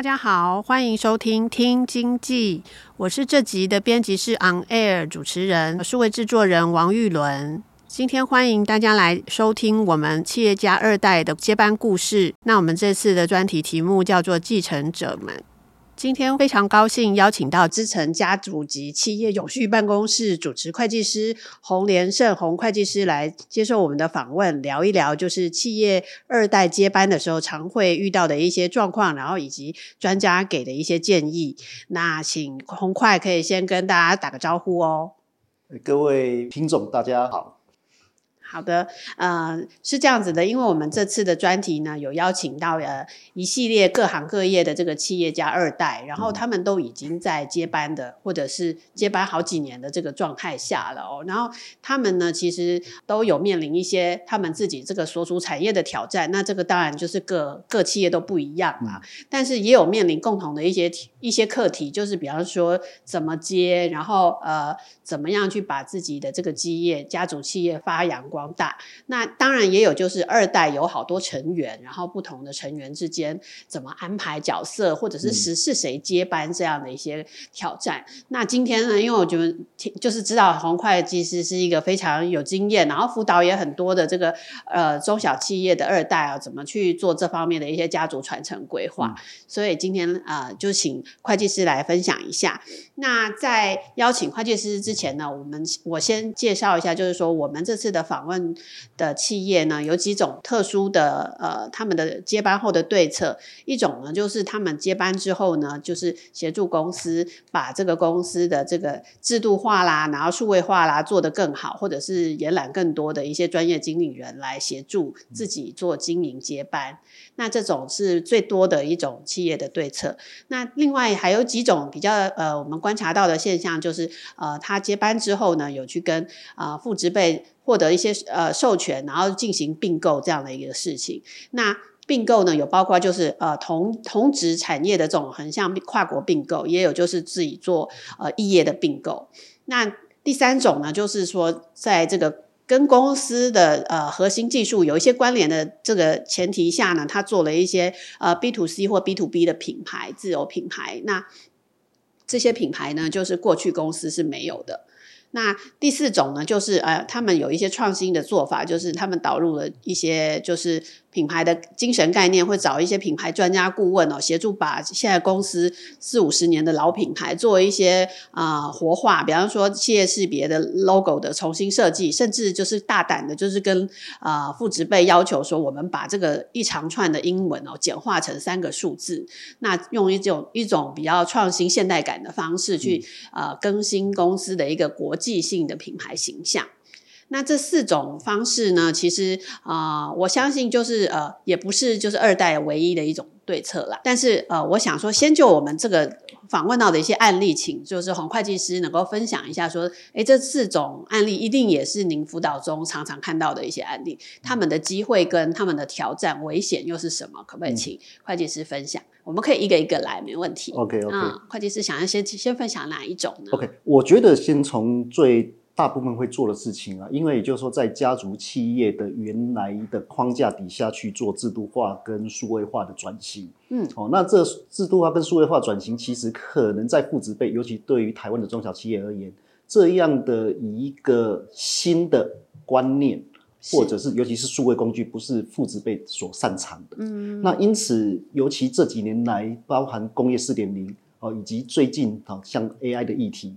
大家好，欢迎收听《听经济》，我是这集的编辑室 On Air 主持人，数位制作人王玉伦。今天欢迎大家来收听我们企业家二代的接班故事。那我们这次的专题题目叫做“继承者们”。今天非常高兴邀请到资诚家族及企业永续办公室主持会计师洪连胜洪会计师来接受我们的访问，聊一聊就是企业二代接班的时候常会遇到的一些状况，然后以及专家给的一些建议。那请洪会可以先跟大家打个招呼哦。各位听众，大家好。好的，呃，是这样子的，因为我们这次的专题呢，有邀请到呃一系列各行各业的这个企业家二代，然后他们都已经在接班的，或者是接班好几年的这个状态下了哦。然后他们呢，其实都有面临一些他们自己这个所属产业的挑战。那这个当然就是各各企业都不一样嘛，但是也有面临共同的一些一些课题，就是比方说怎么接，然后呃怎么样去把自己的这个基业家族企业发扬光。大，那当然也有，就是二代有好多成员，然后不同的成员之间怎么安排角色，或者是是是谁接班这样的一些挑战。嗯、那今天呢，因为我觉得就是知道红会计师是一个非常有经验，然后辅导也很多的这个呃中小企业的二代啊，怎么去做这方面的一些家族传承规划。嗯、所以今天啊、呃，就请会计师来分享一下。那在邀请会计师之前呢，我们我先介绍一下，就是说我们这次的访问的企业呢，有几种特殊的呃，他们的接班后的对策。一种呢，就是他们接班之后呢，就是协助公司把这个公司的这个制度化啦，然后数位化啦，做得更好，或者是延揽更多的一些专业经理人来协助自己做经营接班。那这种是最多的一种企业的对策。那另外还有几种比较呃，我们观察到的现象就是，呃，他接班之后呢，有去跟啊父职辈获得一些呃授权，然后进行并购这样的一个事情。那并购呢，有包括就是呃同同质产业的这种横向跨国并购，也有就是自己做呃异业的并购。那第三种呢，就是说在这个。跟公司的呃核心技术有一些关联的这个前提下呢，他做了一些呃 B to C 或 B to B 的品牌自有品牌，那这些品牌呢，就是过去公司是没有的。那第四种呢，就是呃他们有一些创新的做法，就是他们导入了一些就是。品牌的精神概念，会找一些品牌专家顾问哦，协助把现在公司四五十年的老品牌做一些啊、呃、活化，比方说企业识别的 logo 的重新设计，甚至就是大胆的，就是跟啊父职辈要求说，我们把这个一长串的英文哦简化成三个数字，那用一种一种比较创新现代感的方式去啊、呃、更新公司的一个国际性的品牌形象。那这四种方式呢，其实啊、呃，我相信就是呃，也不是就是二代唯一的一种对策啦。但是呃，我想说，先就我们这个访问到的一些案例，请就是洪会计师能够分享一下，说，诶，这四种案例一定也是您辅导中常常看到的一些案例，他们的机会跟他们的挑战、危险又是什么？可不可以请会计师分享？嗯、我们可以一个一个来，没问题。OK OK。嗯，会计师想要先先分享哪一种呢？OK，我觉得先从最。大部分会做的事情啊，因为也就是说，在家族企业的原来的框架底下去做制度化跟数位化的转型，嗯，哦，那这制度化跟数位化转型，其实可能在父执辈，尤其对于台湾的中小企业而言，这样的一个新的观念，或者是。尤其是数位工具，不是父执辈所擅长的，嗯，那因此，尤其这几年来，包含工业四点零，哦，以及最近好像 AI 的议题。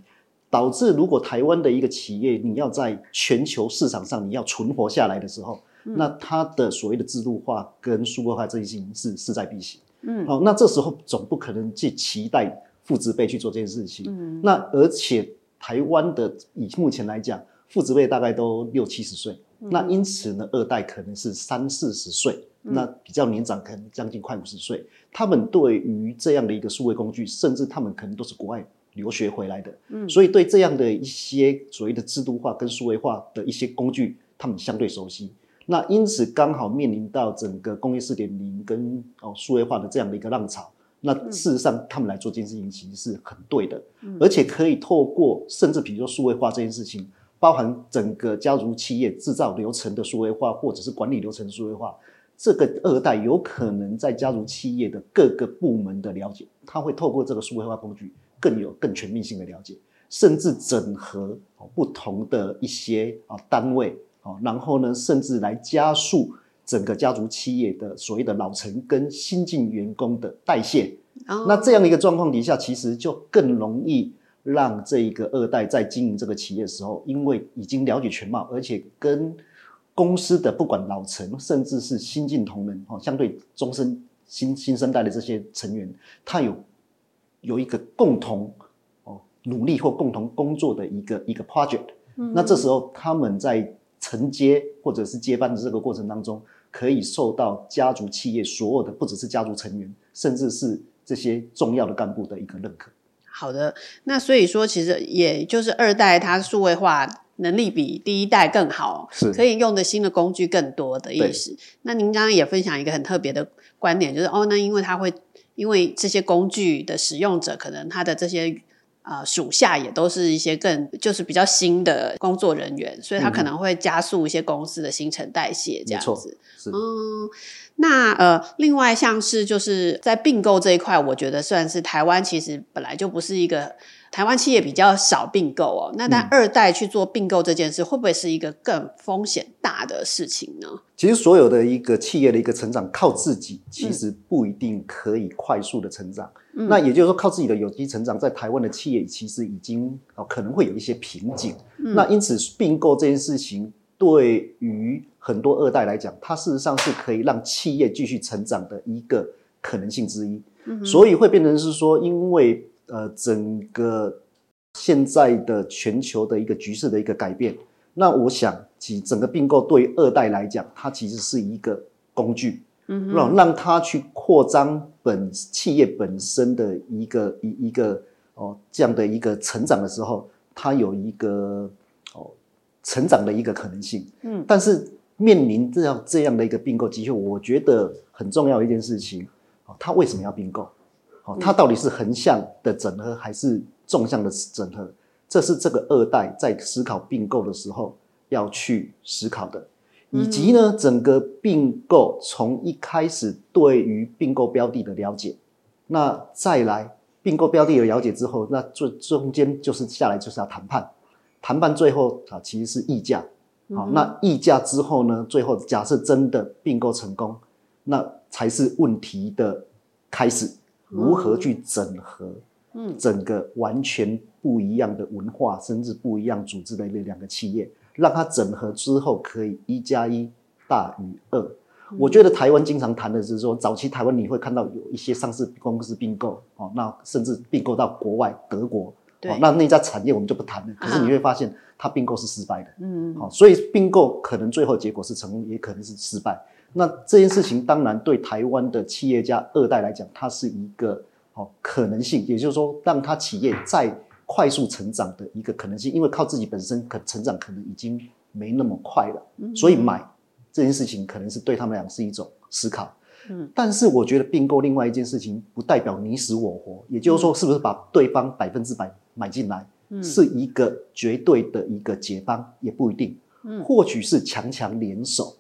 导致如果台湾的一个企业你要在全球市场上你要存活下来的时候，嗯、那它的所谓的制度化跟数位化这件事情是势在必行。嗯，好，那这时候总不可能去期待父执辈去做这件事情。嗯，那而且台湾的以目前来讲，父执辈大概都六七十岁，嗯、那因此呢，二代可能是三四十岁，嗯、那比较年长可能将近快五十岁。他们对于这样的一个数位工具，甚至他们可能都是国外留学回来的，嗯，所以对这样的一些所谓的制度化跟数位化的一些工具，他们相对熟悉。那因此刚好面临到整个工业四点零跟哦数位化的这样的一个浪潮，那事实上他们来做这件事情其实是很对的，嗯、而且可以透过甚至比如说数位化这件事情，包含整个家族企业制造流程的数位化，或者是管理流程的数位化，这个二代有可能在家族企业的各个部门的了解，他会透过这个数位化工具更有更全面性的了解，甚至整合不同的一些啊单位。然后呢，甚至来加速整个家族企业的所谓的老成跟新进员工的代谢。Oh. 那这样的一个状况底下，其实就更容易让这一个二代在经营这个企业的时候，因为已经了解全貌，而且跟公司的不管老成，甚至是新进同仁，哦，相对终身新新生代的这些成员，他有有一个共同哦努力或共同工作的一个一个 project。Mm hmm. 那这时候他们在承接或者是接班的这个过程当中，可以受到家族企业所有的，不只是家族成员，甚至是这些重要的干部的一个认可。好的，那所以说，其实也就是二代它数位化能力比第一代更好，是可以用的新的工具更多的意思。那您刚刚也分享一个很特别的观点，就是哦，那因为它会因为这些工具的使用者，可能他的这些。啊，属下也都是一些更就是比较新的工作人员，所以他可能会加速一些公司的新陈代谢这样子。嗯，那呃，另外像是就是在并购这一块，我觉得算是台湾其实本来就不是一个。台湾企业比较少并购哦，那但二代去做并购这件事，嗯、会不会是一个更风险大的事情呢？其实所有的一个企业的一个成长，靠自己其实不一定可以快速的成长。嗯、那也就是说，靠自己的有机成长，在台湾的企业其实已经可能会有一些瓶颈。嗯、那因此并购这件事情，对于很多二代来讲，它事实上是可以让企业继续成长的一个可能性之一。嗯、所以会变成是说，因为呃，整个现在的全球的一个局势的一个改变，那我想其整个并购对于二代来讲，它其实是一个工具，嗯，让让它去扩张本企业本身的一个一一个哦这样的一个成长的时候，它有一个哦成长的一个可能性，嗯，但是面临这样这样的一个并购机会，我觉得很重要的一件事情，哦，它为什么要并购？哦，它到底是横向的整合还是纵向的整合？这是这个二代在思考并购的时候要去思考的，以及呢，整个并购从一开始对于并购标的的了解，那再来并购标的的了解之后，那最中间就是下来就是要谈判，谈判最后啊其实是议价，好，那议价之后呢，最后假设真的并购成功，那才是问题的开始。如何去整合，嗯，整个完全不一样的文化，甚至不一样组织的那两个企业，让它整合之后可以一加一大于二。嗯、我觉得台湾经常谈的是说，早期台湾你会看到有一些上市公司并购，哦，那甚至并购到国外德国，对哦，那那家产业我们就不谈了。可是你会发现，它并购是失败的，嗯，好，所以并购可能最后结果是成功，也可能是失败。那这件事情当然对台湾的企业家二代来讲，它是一个哦可能性，也就是说，让他企业再快速成长的一个可能性，因为靠自己本身可成长可能已经没那么快了，所以买这件事情可能是对他们俩是一种思考。嗯，但是我觉得并购另外一件事情不代表你死我活，也就是说，是不是把对方百分之百买进来，是一个绝对的一个解方也不一定，嗯，或许是强强联手。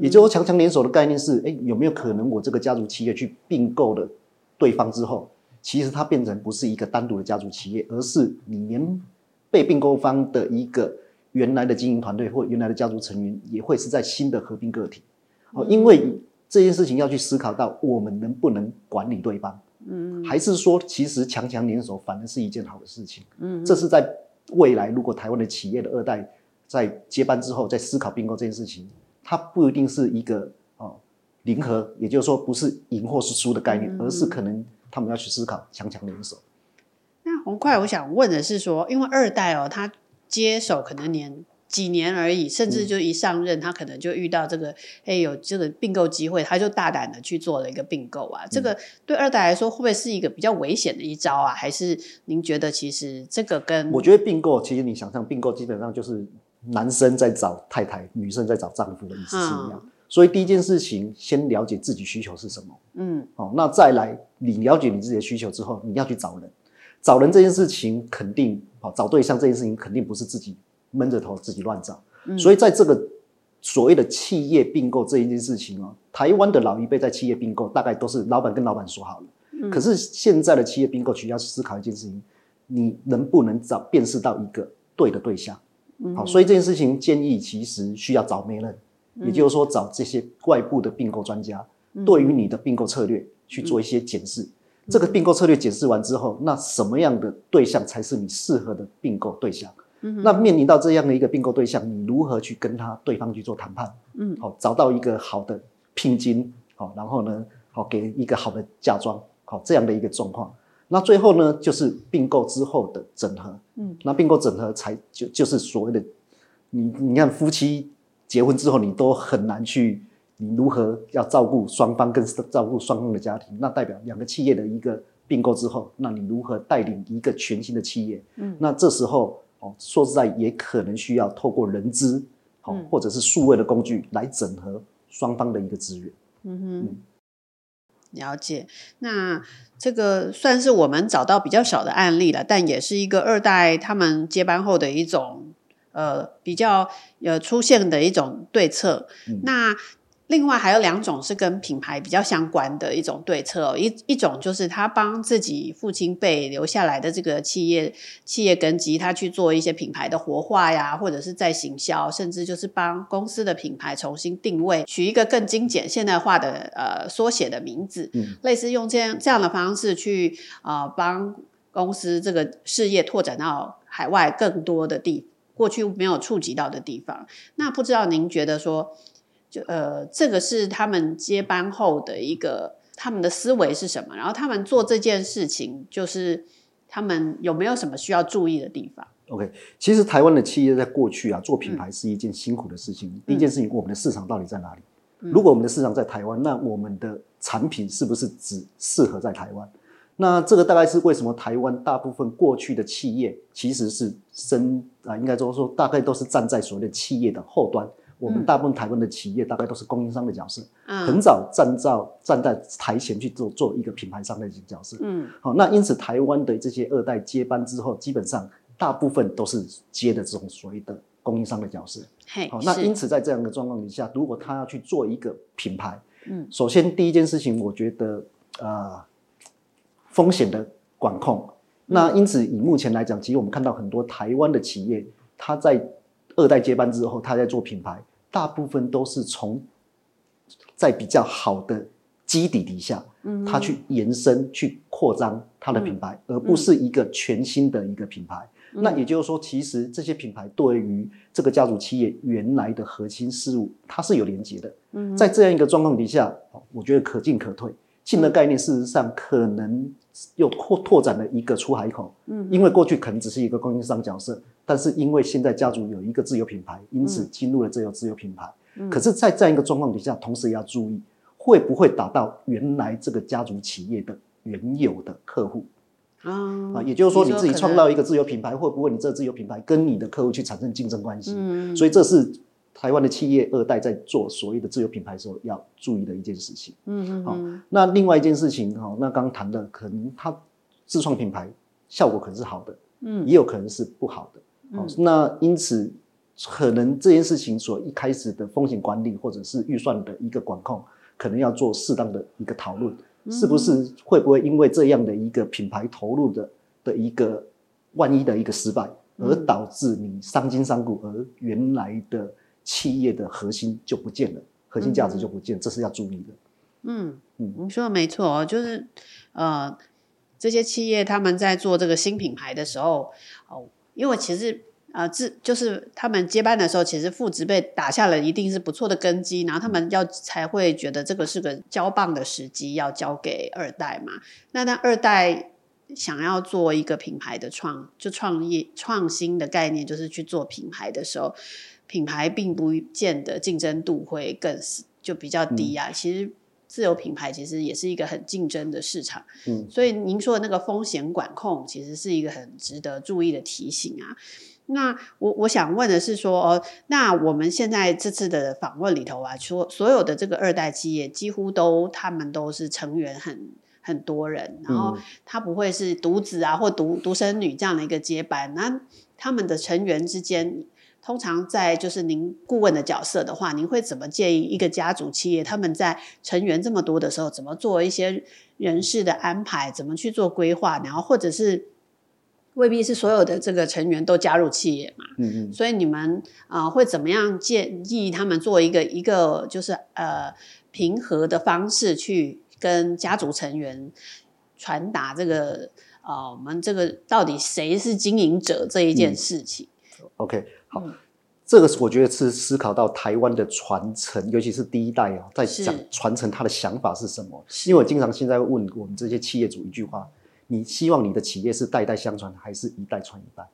也就是说，强强联手的概念是，哎，有没有可能我这个家族企业去并购了对方之后，其实它变成不是一个单独的家族企业，而是你连被并购方的一个原来的经营团队或原来的家族成员也会是在新的合并个体。哦，因为这件事情要去思考到我们能不能管理对方，嗯，还是说其实强强联手反而是一件好的事情，嗯，这是在未来如果台湾的企业的二代在接班之后，在思考并购这件事情，它不一定是一个哦零和，也就是说不是赢或是输的概念，嗯、而是可能他们要去思考强强联手。那红快，我想问的是说，因为二代哦，他接手可能年。几年而已，甚至就一上任，嗯、他可能就遇到这个，哎，有这个并购机会，他就大胆的去做了一个并购啊。嗯、这个对二代来说，会不会是一个比较危险的一招啊？还是您觉得其实这个跟我觉得并购，其实你想象并购基本上就是男生在找太太，女生在找丈夫的意思是一样。嗯、所以第一件事情，先了解自己需求是什么。嗯，好、哦，那再来，你了解你自己的需求之后，你要去找人。找人这件事情肯定，好、哦，找对象这件事情肯定不是自己。闷着头自己乱找，嗯、所以在这个所谓的企业并购这一件事情哦，台湾的老一辈在企业并购大概都是老板跟老板说好了，嗯、可是现在的企业并购需要思考一件事情，你能不能找辨识到一个对的对象？嗯、好，所以这件事情建议其实需要找媒人，嗯、也就是说找这些外部的并购专家，嗯、对于你的并购策略去做一些检视。嗯、这个并购策略检视完之后，那什么样的对象才是你适合的并购对象？那面临到这样的一个并购对象，你如何去跟他对方去做谈判？嗯，好，找到一个好的聘金，好，然后呢，好给一个好的嫁妆，好这样的一个状况。那最后呢，就是并购之后的整合。嗯，那并购整合才就就是所谓的，你你看夫妻结婚之后，你都很难去，你如何要照顾双方跟照顾双方的家庭？那代表两个企业的一个并购之后，那你如何带领一个全新的企业？嗯，那这时候。哦，说实在，也可能需要透过人资，好、嗯，或者是数位的工具来整合双方的一个资源。嗯哼，嗯，了解。那这个算是我们找到比较小的案例了，但也是一个二代他们接班后的一种呃比较呃出现的一种对策。嗯、那另外还有两种是跟品牌比较相关的一种对策哦，一一种就是他帮自己父亲辈留下来的这个企业企业根基，他去做一些品牌的活化呀，或者是再行销，甚至就是帮公司的品牌重新定位，取一个更精简现代化的呃缩写的名字，嗯，类似用这样这样的方式去呃帮公司这个事业拓展到海外更多的地，过去没有触及到的地方。那不知道您觉得说？就呃，这个是他们接班后的一个他们的思维是什么？然后他们做这件事情，就是他们有没有什么需要注意的地方？OK，其实台湾的企业在过去啊，做品牌是一件辛苦的事情。嗯、第一件事情，我们的市场到底在哪里？嗯、如果我们的市场在台湾，那我们的产品是不是只适合在台湾？那这个大概是为什么台湾大部分过去的企业其实是生啊，应该说说大概都是站在所谓的企业的后端。我们大部分台湾的企业大概都是供应商的角色，嗯、很早站到站在台前去做做一个品牌商的角色。嗯，好，那因此台湾的这些二代接班之后，基本上大部分都是接的这种所谓的供应商的角色。嘿，好，那因此在这样的状况底下，如果他要去做一个品牌，嗯，首先第一件事情，我觉得呃风险的管控。那因此以目前来讲，其实我们看到很多台湾的企业，他在二代接班之后，他在做品牌，大部分都是从在比较好的基底底下，嗯，他去延伸、去扩张他的品牌，而不是一个全新的一个品牌。那也就是说，其实这些品牌对于这个家族企业原来的核心事物，它是有连接的。嗯，在这样一个状况底下，我觉得可进可退。进的概念事实上可能又扩拓展了一个出海口。嗯，因为过去可能只是一个供应商角色。但是因为现在家族有一个自有品牌，因此进入了这个自有品牌。嗯、可是，在这样一个状况底下，同时也要注意会不会打到原来这个家族企业的原有的客户。嗯、啊，也就是说，你自己创造一个自有品牌，会不会你这个自有品牌跟你的客户去产生竞争关系？嗯、所以这是台湾的企业二代在做所谓的自有品牌的时候要注意的一件事情。嗯嗯。好、啊，那另外一件事情哈，那刚刚谈的可能他自创品牌效果可能是好的，嗯，也有可能是不好的。嗯、那因此，可能这件事情所一开始的风险管理或者是预算的一个管控，可能要做适当的一个讨论，嗯、是不是会不会因为这样的一个品牌投入的的一个万一的一个失败，而导致你伤筋伤骨，而原来的企业的核心就不见了，核心价值就不见，嗯、这是要注意的。嗯嗯，你说的没错，就是呃，这些企业他们在做这个新品牌的时候，哦。因为其实呃，自就是他们接班的时候，其实父职辈打下了一定是不错的根基，然后他们要才会觉得这个是个交棒的时机，要交给二代嘛。那那二代想要做一个品牌的创，就创业创新的概念，就是去做品牌的时候，品牌并不见得竞争度会更就比较低啊。嗯、其实。自有品牌其实也是一个很竞争的市场，嗯，所以您说的那个风险管控，其实是一个很值得注意的提醒啊。那我我想问的是说，哦，那我们现在这次的访问里头啊，说所有的这个二代企业，几乎都他们都是成员很很多人，然后他不会是独子啊或独独生女这样的一个接班，那他们的成员之间。通常在就是您顾问的角色的话，您会怎么建议一个家族企业他们在成员这么多的时候，怎么做一些人事的安排，怎么去做规划？然后或者是未必是所有的这个成员都加入企业嘛？嗯嗯。所以你们啊、呃、会怎么样建议他们做一个一个就是呃平和的方式去跟家族成员传达这个呃我们这个到底谁是经营者这一件事情？嗯、OK。好，这个是我觉得是思考到台湾的传承，尤其是第一代哦，在讲传承他的想法是什么。因为我经常现在问我们这些企业主一句话：你希望你的企业是代代相传，还是一代传一代？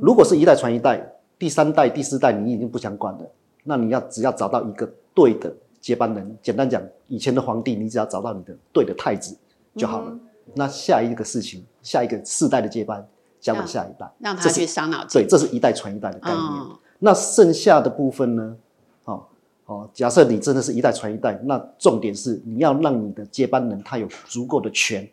如果是一代传一代，第三代、第四代你已经不想管了，那你要只要找到一个对的接班人。简单讲，以前的皇帝，你只要找到你的对的太子就好了。嗯、那下一个事情，下一个世代的接班。交给下一代，让他去伤脑筋。对，这是一代传一代的概念。哦、那剩下的部分呢？哦哦，假设你真的是一代传一代，那重点是你要让你的接班人他有足够的权，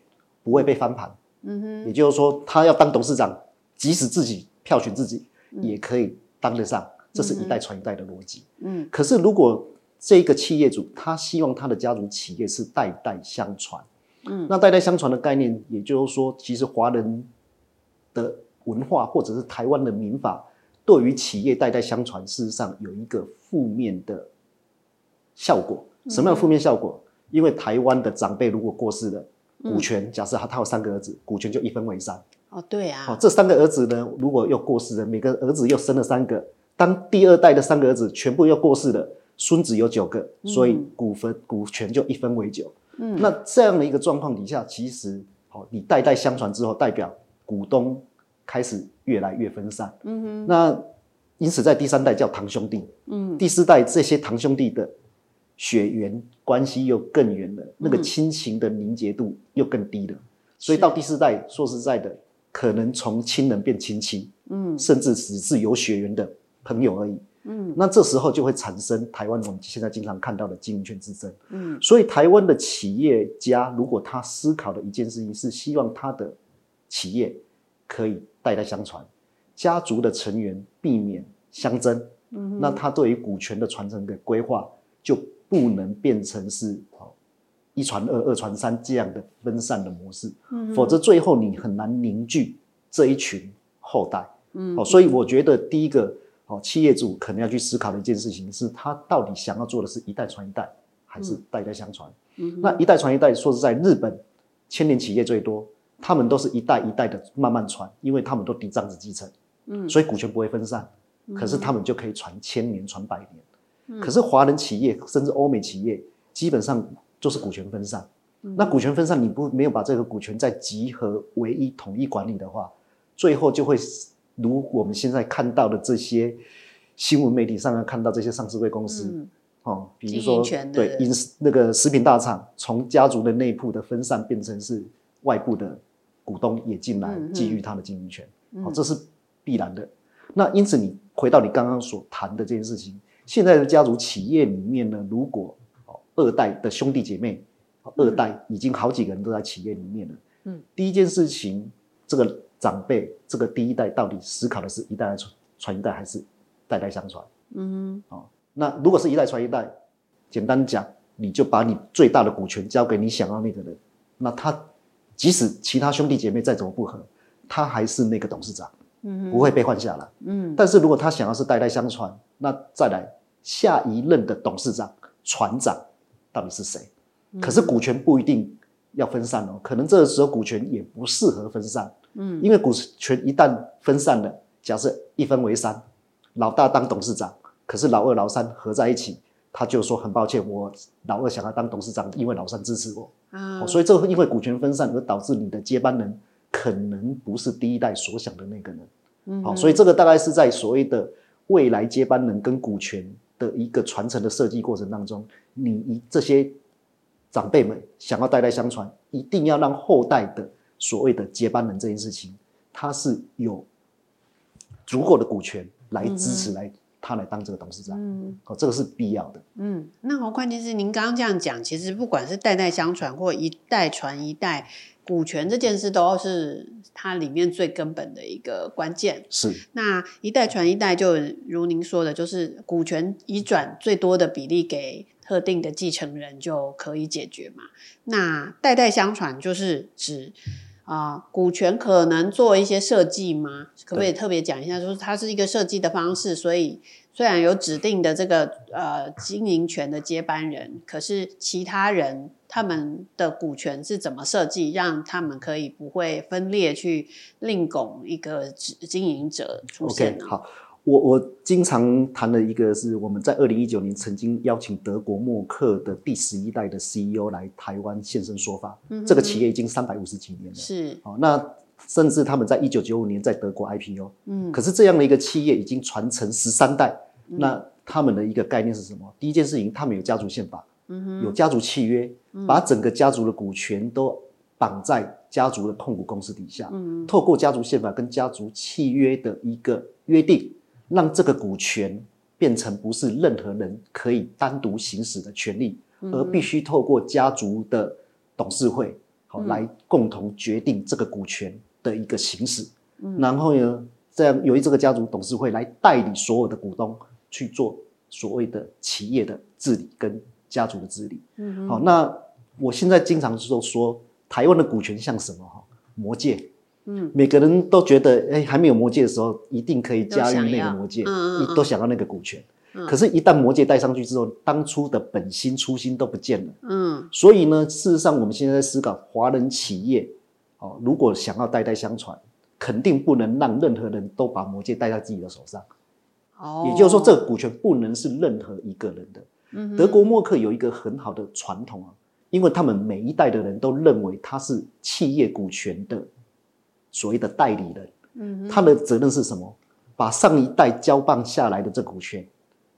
不会被翻盘。嗯哼。也就是说，他要当董事长，即使自己票选自己，嗯、也可以当得上。这是一代传一代的逻辑。嗯。可是，如果这个企业主他希望他的家族企业是代代相传，嗯，那代代相传的概念，也就是说，其实华人。的文化或者是台湾的民法，对于企业代代相传，事实上有一个负面的效果。什么样的负面效果？因为台湾的长辈如果过世了，股权假设他他有三个儿子，股权就一分为三。哦，对啊。哦，这三个儿子呢，如果又过世了，每个儿子又生了三个，当第二代的三个儿子全部又过世了，孙子有九个，所以股份股权就一分为九。嗯，那这样的一个状况底下，其实好，你代代相传之后，代表。股东开始越来越分散，嗯哼，那因此在第三代叫堂兄弟，嗯，第四代这些堂兄弟的血缘关系又更远了，嗯、那个亲情的凝结度又更低了，所以到第四代，说实在的，可能从亲人变亲戚，嗯，甚至只是有血缘的朋友而已，嗯，那这时候就会产生台湾我们现在经常看到的经营权之争，嗯，所以台湾的企业家如果他思考的一件事情是希望他的。企业可以代代相传，家族的成员避免相争，嗯、那他对于股权的传承的规划就不能变成是一传二、二传三这样的分散的模式，嗯、否则最后你很难凝聚这一群后代。所以我觉得第一个哦，企业主可能要去思考的一件事情是，他到底想要做的是一代传一代，还是代代相传？嗯、那一代传一代，说实在，日本千年企业最多。他们都是一代一代的慢慢传，因为他们都嫡长子继承，嗯，所以股权不会分散，嗯、可是他们就可以传千年、传百年。嗯、可是华人企业甚至欧美企业基本上就是股权分散。嗯、那股权分散，你不没有把这个股权再集合为一统一管理的话，最后就会如我们现在看到的这些新闻媒体上看到这些上市贵公司，嗯、哦，比如说对饮那个食品大厂，从家族的内部的分散变成是外部的。股东也进来觊觎他的经营权，嗯嗯、这是必然的。那因此，你回到你刚刚所谈的这件事情，现在的家族企业里面呢，如果二代的兄弟姐妹，二代已经好几个人都在企业里面了，嗯，第一件事情，这个长辈，这个第一代到底思考的是一代传传一代，还是代代相传？嗯，哦，那如果是一代传一代，简单讲，你就把你最大的股权交给你想要那个人，那他。即使其他兄弟姐妹再怎么不和，他还是那个董事长，嗯，不会被换下来。嗯，但是如果他想要是代代相传，那再来下一任的董事长、船长到底是谁？嗯、可是股权不一定要分散哦，可能这个时候股权也不适合分散。嗯，因为股权一旦分散了，假设一分为三，老大当董事长，可是老二、老三合在一起，他就说很抱歉，我老二想要当董事长，因为老三支持我，啊、哦，所以这因为股权分散而导致你的接班人可能不是第一代所想的那个人，嗯，好、哦，所以这个大概是在所谓的未来接班人跟股权的一个传承的设计过程当中，你一这些长辈们想要代代相传，一定要让后代的所谓的接班人这件事情，他是有足够的股权来支持来。他来当这个董事长，嗯，哦，这个是必要的，嗯。那好，关键是您刚刚这样讲，其实不管是代代相传或一代传一代，股权这件事都是它里面最根本的一个关键。是，那一代传一代，就如您说的，就是股权移转最多的比例给特定的继承人就可以解决嘛。那代代相传就是指。啊、呃，股权可能做一些设计吗？可不可以特别讲一下？就是它是一个设计的方式，所以虽然有指定的这个呃经营权的接班人，可是其他人他们的股权是怎么设计，让他们可以不会分裂去另拱一个经营者出现呢？Okay, 好。我我经常谈的一个是我们在二零一九年曾经邀请德国默克的第十一代的 CEO 来台湾现身说法。嗯，这个企业已经三百五十几年了。是，哦，那甚至他们在一九九五年在德国 IPO。嗯，可是这样的一个企业已经传承十三代。嗯，那他们的一个概念是什么？第一件事情，他们有家族宪法，嗯，有家族契约，把整个家族的股权都绑在家族的控股公司底下。嗯，透过家族宪法跟家族契约的一个约定。让这个股权变成不是任何人可以单独行使的权利，嗯、而必须透过家族的董事会好、嗯、来共同决定这个股权的一个行使。嗯、然后呢，这样由于这个家族董事会来代理所有的股东去做所谓的企业的治理跟家族的治理。嗯，好，那我现在经常就说，台湾的股权像什么？哈，魔戒。嗯，每个人都觉得，哎，还没有魔戒的时候，一定可以驾驭那个魔戒，嗯，都想要那个股权。嗯，可是，一旦魔戒带上去之后，当初的本心初心都不见了。嗯，所以呢，事实上，我们现在在思考，华人企业，哦，如果想要代代相传，肯定不能让任何人都把魔戒带在自己的手上。哦，也就是说，这个股权不能是任何一个人的。嗯，德国默克有一个很好的传统啊，因为他们每一代的人都认为他是企业股权的。所谓的代理人，嗯，他的责任是什么？把上一代交棒下来的这股权，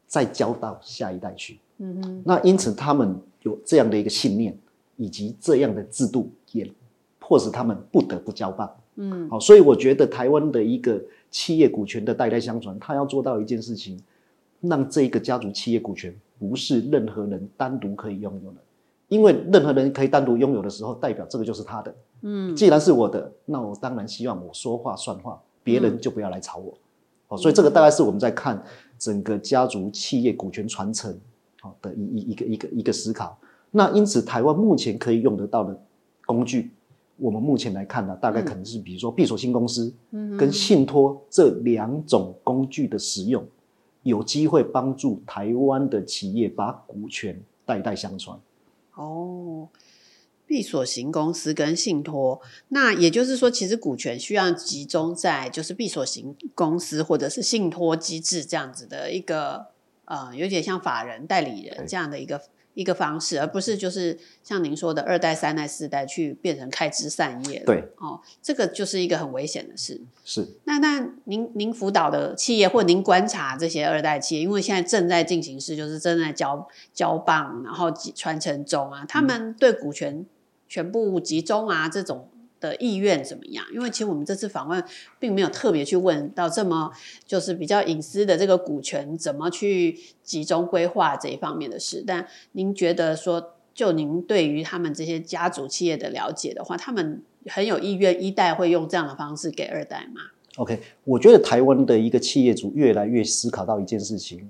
再交到下一代去。嗯嗯，那因此他们有这样的一个信念，以及这样的制度，也迫使他们不得不交棒。嗯，好，所以我觉得台湾的一个企业股权的代代相传，他要做到一件事情，让这一个家族企业股权不是任何人单独可以拥有的。因为任何人可以单独拥有的时候，代表这个就是他的。嗯，既然是我的，那我当然希望我说话算话，别人就不要来吵我。哦，所以这个大概是我们在看整个家族企业股权传承好的一一一个一个一个思考。那因此，台湾目前可以用得到的工具，我们目前来看呢，大概可能是比如说闭锁性公司，跟信托这两种工具的使用，有机会帮助台湾的企业把股权代代相传。哦，闭锁型公司跟信托，那也就是说，其实股权需要集中在就是闭锁型公司或者是信托机制这样子的一个呃，有点像法人代理人这样的一个。一个方式，而不是就是像您说的二代、三代、四代去变成开枝散叶。对，哦，这个就是一个很危险的事。是。那那您您辅导的企业，或您观察这些二代企业，因为现在正在进行式，就是正在交交棒，然后传承中啊，他们对股权全部集中啊这种。的意愿怎么样？因为其实我们这次访问并没有特别去问到这么就是比较隐私的这个股权怎么去集中规划这一方面的事。但您觉得说，就您对于他们这些家族企业的了解的话，他们很有意愿一代会用这样的方式给二代吗？OK，我觉得台湾的一个企业主越来越思考到一件事情：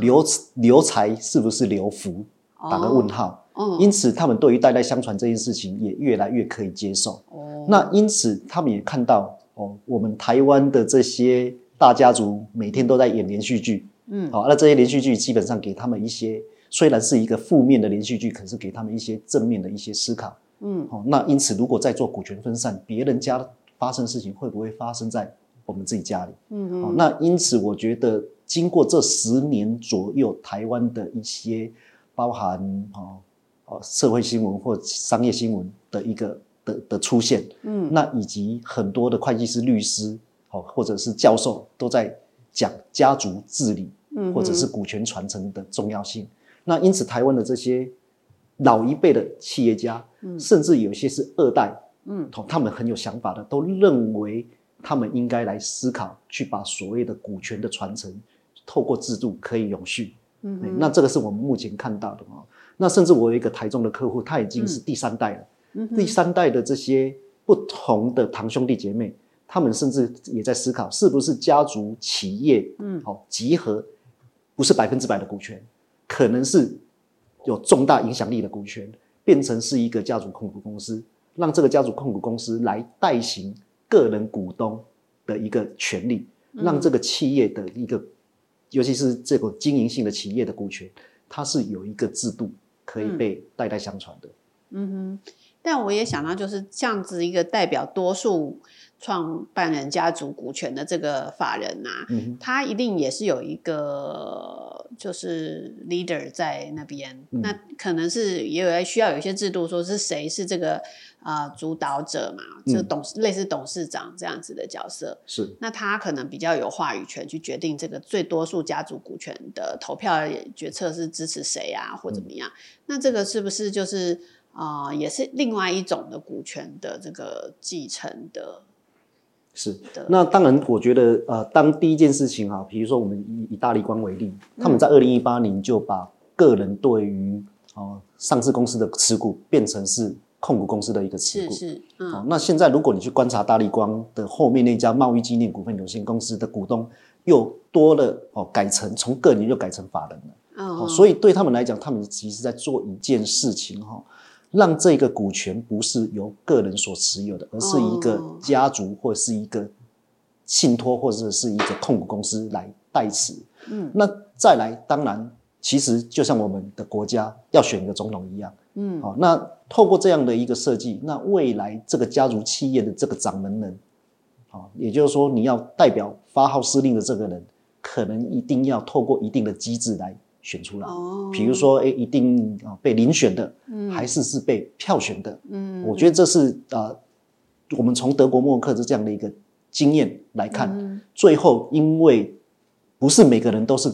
留留财是不是留福？打个问号。哦，因此，他们对于代代相传这件事情也越来越可以接受。哦，那因此，他们也看到哦，我们台湾的这些大家族每天都在演连续剧。嗯，好，那这些连续剧基本上给他们一些，虽然是一个负面的连续剧，可是给他们一些正面的一些思考。嗯，好，那因此，如果在做股权分散，别人家发生事情会不会发生在我们自己家里？嗯嗯、哦。那因此，我觉得经过这十年左右，台湾的一些包含哦哦社会新闻或商业新闻的一个的的出现，嗯，那以及很多的会计师、律师，哦或者是教授都在讲家族治理，嗯，或者是股权传承的重要性。嗯、那因此，台湾的这些老一辈的企业家，嗯，甚至有些是二代。嗯，他们很有想法的，都认为他们应该来思考，去把所谓的股权的传承，透过制度可以永续。嗯哼，那这个是我们目前看到的哦。那甚至我有一个台中的客户，他已经是第三代了。嗯，第三代的这些不同的堂兄弟姐妹，他们甚至也在思考，是不是家族企业，嗯，好集合，不是百分之百的股权，可能是有重大影响力的股权，变成是一个家族控股公司。让这个家族控股公司来代行个人股东的一个权利，让这个企业的一个，尤其是这个经营性的企业的股权，它是有一个制度可以被代代相传的。嗯哼，但我也想到，就是这样子一个代表多数创办人家族股权的这个法人呐、啊，嗯、他一定也是有一个就是 leader 在那边，嗯、那可能是也有需要有一些制度，说是谁是这个。啊、呃，主导者嘛，就董类似董事长这样子的角色，是那他可能比较有话语权去决定这个最多数家族股权的投票决策是支持谁啊，或怎么样？嗯、那这个是不是就是啊、呃，也是另外一种的股权的这个继承的？是的。那当然，我觉得呃，当第一件事情啊，比如说我们以以大利光为例，嗯、他们在二零一八年就把个人对于呃上市公司的持股变成是。控股公司的一个持股，是是嗯、哦，那现在如果你去观察大立光的后面那家贸易纪念股份有限公司的股东又多了哦，改成从个人又改成法人了，哦，哦，所以对他们来讲，他们其实在做一件事情哈、哦，让这个股权不是由个人所持有的，而是一个家族或是一个信托或者是一个控股公司来代持。嗯，那再来，当然，其实就像我们的国家要选一个总统一样。嗯，好，那透过这样的一个设计，那未来这个家族企业的这个掌门人，好，也就是说你要代表发号施令的这个人，可能一定要透过一定的机制来选出来。哦，比如说，哎，一定啊被遴选的，嗯，还是是被票选的，嗯，我觉得这是啊，我们从德国默克的这样的一个经验来看，嗯，最后因为不是每个人都是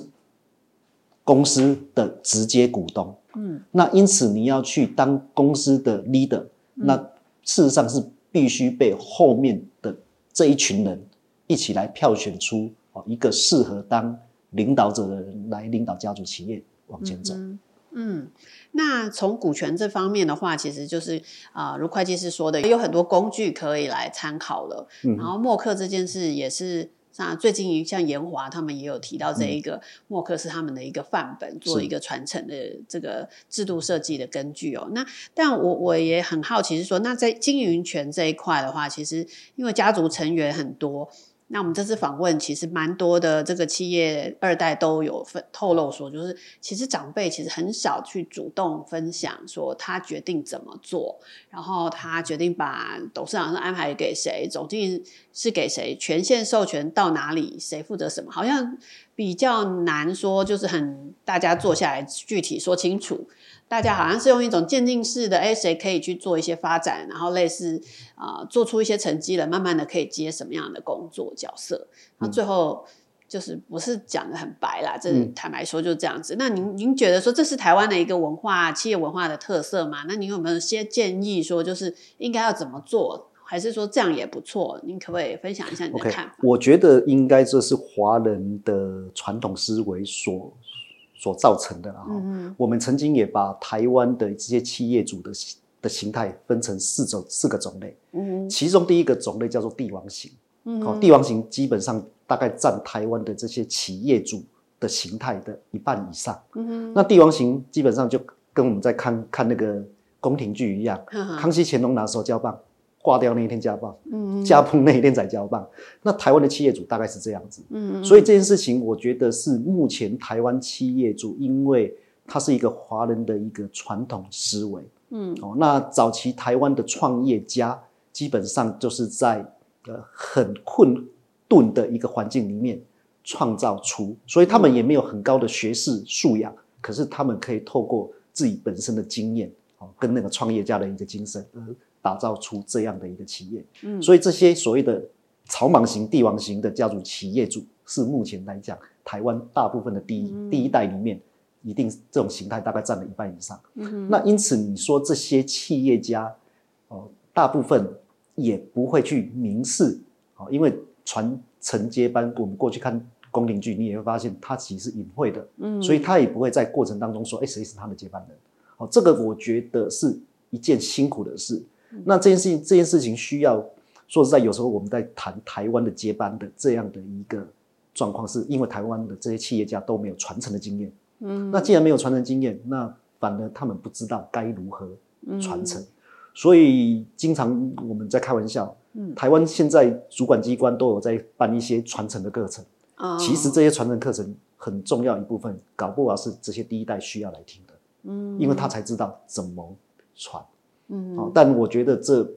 公司的直接股东。嗯，那因此你要去当公司的 leader，嗯，那事实上是必须被后面的这一群人一起来票选出哦一个适合当领导者的人来领导家族企业往前走。嗯，嗯，那从股权这方面的话，其实就是啊，呃，如会计师说的，有很多工具可以来参考了。嗯，然后默克这件事也是。那最近像延华他们也有提到这一个默克是他们的一个范本，做一个传承的这个制度设计的根据哦。那但我我也很好奇是说，那在经营权这一块的话，其实因为家族成员很多。那我们这次访问其实蛮多的，这个企业二代都有分透露说，就是其实长辈其实很少去主动分享说他决定怎么做，然后他决定把董事长是安排给谁，总经理是给谁，权限授权到哪里，谁负责什么，好像比较难说，就是很大家坐下来具体说清楚。大家好像是用一种渐进式的，哎，谁可以去做一些发展，然后类似啊、呃，做出一些成绩了，慢慢的可以接什么样的工作角色，那最后就是不是讲的很白啦，这坦白说就是这样子。嗯、那您您觉得说这是台湾的一个文化，企业文化的特色吗？那您有没有些建议说，就是应该要怎么做，还是说这样也不错？您可不可以分享一下你的看法？Okay, 我觉得应该这是华人的传统思维所。所造成的啊，嗯、我们曾经也把台湾的这些企业主的的形态分成四种四个种类，嗯、其中第一个种类叫做帝王型，嗯、哦，帝王型基本上大概占台湾的这些企业主的形态的一半以上，嗯、那帝王型基本上就跟我们在看看那个宫廷剧一样，嗯、康熙、乾隆拿手交棒。挂掉那一天加棒，嗯，加崩那一天再加棒。那台湾的企业主大概是这样子，嗯，所以这件事情，我觉得是目前台湾企业主，因为它是一个华人的一个传统思维，嗯，哦，那早期台湾的创业家基本上就是在呃很困顿的一个环境里面创造出，所以他们也没有很高的学识素养，可是他们可以透过自己本身的经验，哦，跟那个创业家的一个精神，而打造出这样的一个企业。嗯，所以这些所谓的草莽型、帝王型的家族企业主，是目前来讲台湾大部分的第一、嗯、第一代里面，一定这种形态大概占了一半以上。嗯，那因此你说这些企业家，哦，大部分也不会去明示，哦，因为传承接班，我们过去看宫廷剧，你也会发现他其实是隐晦的，嗯，所以他也不会在过程当中说，哎，谁是他的接班人？哦，这个我觉得是一件辛苦的事。嗯、那这件事情，这件事情需要说实在，有时候我们在谈台湾的接班的这样的一个状况，是因为台湾的这些企业家都没有传承的经验。嗯，那既然没有传承经验，那反而他们不知道该如何传承，嗯、所以经常我们在开玩笑，嗯，台湾现在主管机关都有在办一些传承的课程，哦、其实这些传承课程很重要一部分，搞不好是这些第一代需要来听的，嗯，因为他才知道怎么传，嗯、哦，但我觉得这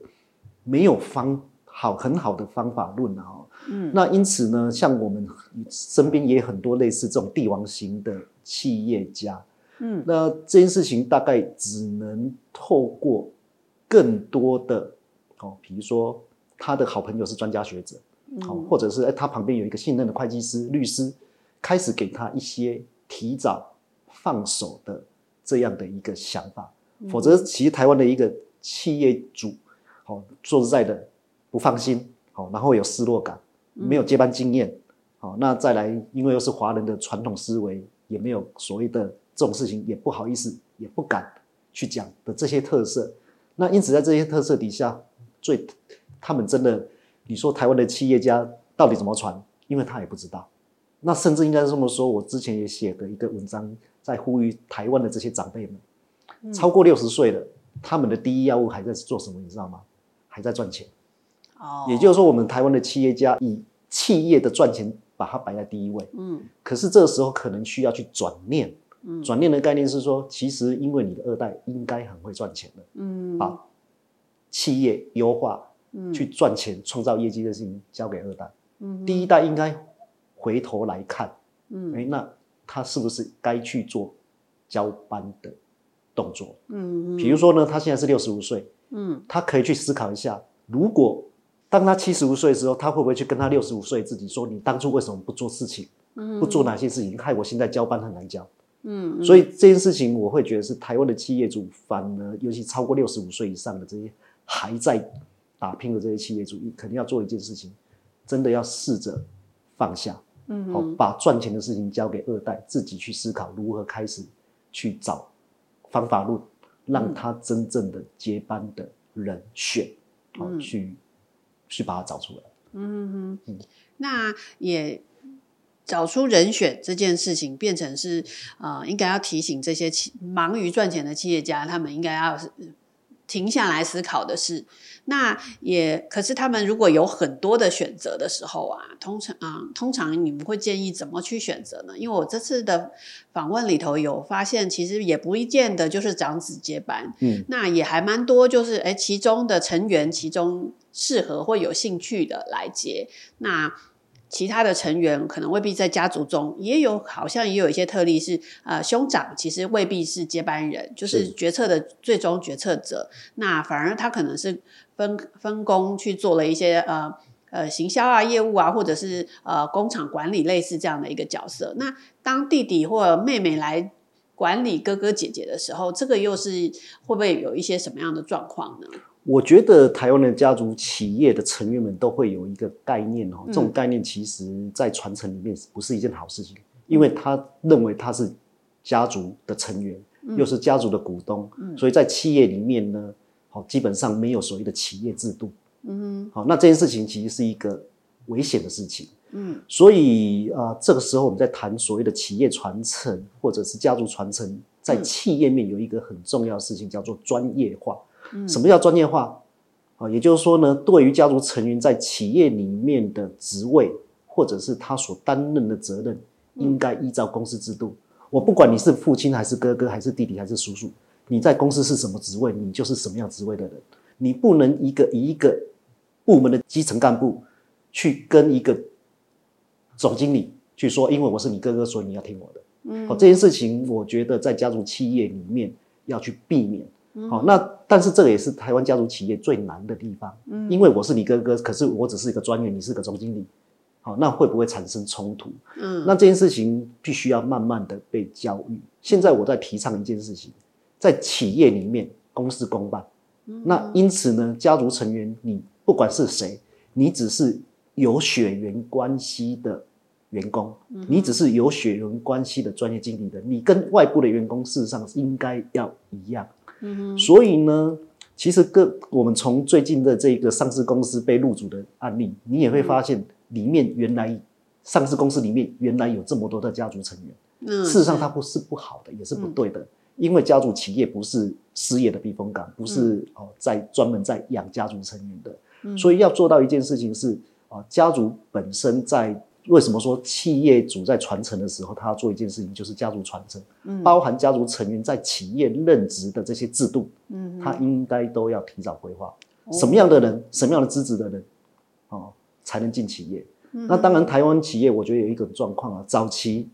没有方好很好的方法论啊，嗯，那因此呢，像我们身边也很多类似这种帝王型的。企业家，嗯，那这件事情大概只能透过更多的哦，比如说他的好朋友是专家学者，好、嗯，或者是哎，他旁边有一个信任的会计师、律师，开始给他一些提早放手的这样的一个想法，嗯、否则，其实台湾的一个企业主，好，说实在的不放心，好，然后有失落感，没有接班经验，好、嗯，那再来，因为又是华人的传统思维。也没有所谓的这种事情，也不好意思，也不敢去讲的这些特色。那因此，在这些特色底下，最他们真的，你说台湾的企业家到底怎么传？因为他也不知道。那甚至应该这么说，我之前也写的一个文章，在呼吁台湾的这些长辈们，嗯、超过六十岁了，他们的第一要务还在做什么？你知道吗？还在赚钱。哦。也就是说，我们台湾的企业家以企业的赚钱。把它摆在第一位，嗯，可是这个时候可能需要去转念，嗯，转念的概念是说，其实因为你的二代应该很会赚钱的，嗯，把企业优化，嗯，去赚钱、创造业绩的事情交给二代，嗯，第一代应该回头来看，嗯，哎，那他是不是该去做交班的动作？嗯，比如说呢，他现在是六十五岁，嗯，他可以去思考一下，如果。当他七十五岁的时候，他会不会去跟他六十五岁自己说：“你当初为什么不做事情？不做哪些事情，害我现在交班很难交？”嗯，所以这件事情，我会觉得是台湾的企业主，反而尤其超过六十五岁以上的这些还在打拼的这些企业主，肯定要做一件事情，真的要试着放下，嗯，好，把赚钱的事情交给二代，自己去思考如何开始去找方法论，让他真正的接班的人选，好去。去把它找出来。嗯哼，嗯，那也找出人选这件事情，变成是呃，应该要提醒这些忙于赚钱的企业家，他们应该要停下来思考的是。那也可是，他们如果有很多的选择的时候啊，通常啊，通常你们会建议怎么去选择呢？因为我这次的访问里头有发现，其实也不一见得就是长子接班，嗯，那也还蛮多，就是哎，其中的成员其中适合或有兴趣的来接那。其他的成员可能未必在家族中，也有好像也有一些特例是，呃，兄长其实未必是接班人，就是决策的最终决策者。那反而他可能是分分工去做了一些呃呃行销啊、业务啊，或者是呃工厂管理类似这样的一个角色。那当弟弟或妹妹来管理哥哥姐姐的时候，这个又是会不会有一些什么样的状况呢？我觉得台湾的家族企业的成员们都会有一个概念哦，这种概念其实在传承里面不是一件好事情，因为他认为他是家族的成员，又是家族的股东，所以在企业里面呢，好基本上没有所谓的企业制度，嗯，好，那这件事情其实是一个危险的事情，嗯，所以啊，这个时候我们在谈所谓的企业传承或者是家族传承，在企业面有一个很重要的事情叫做专业化。什么叫专业化？啊，也就是说呢，对于家族成员在企业里面的职位，或者是他所担任的责任，应该依照公司制度。我不管你是父亲还是哥哥还是弟弟还是叔叔，你在公司是什么职位，你就是什么样职位的人。你不能一个一个部门的基层干部去跟一个总经理去说，因为我是你哥哥，所以你要听我的。嗯，好，这件事情我觉得在家族企业里面要去避免。好，那但是这个也是台湾家族企业最难的地方。嗯，因为我是你哥哥，可是我只是一个专员，你是个总经理。好，那会不会产生冲突？嗯，那这件事情必须要慢慢的被教育。现在我在提倡一件事情，在企业里面公事公办。嗯，那因此呢，家族成员你不管是谁，你只是有血缘关系的员工，你只是有血缘关系的专业经理人，你跟外部的员工事实上应该要一样。嗯，所以呢，其实各我们从最近的这个上市公司被入主的案例，你也会发现。里面原来上市公司里面原来有这么多的家族成员，嗯，事实上它不是不好的，也是不对的，嗯，因为家族企业不是失业的避风港，不是，嗯，哦在专门在养家族成员的，嗯，所以要做到一件事情是啊，家族本身在为什么说企业主在传承的时候，他要做一件事情就是家族传承，嗯，包含家族成员在企业任职的这些制度，嗯，他应该都要提早规划，哦，什么样的人，什么样的资质的人，哦。才能进企业。嗯、那当然，台湾企业我觉得有一个状况啊，早期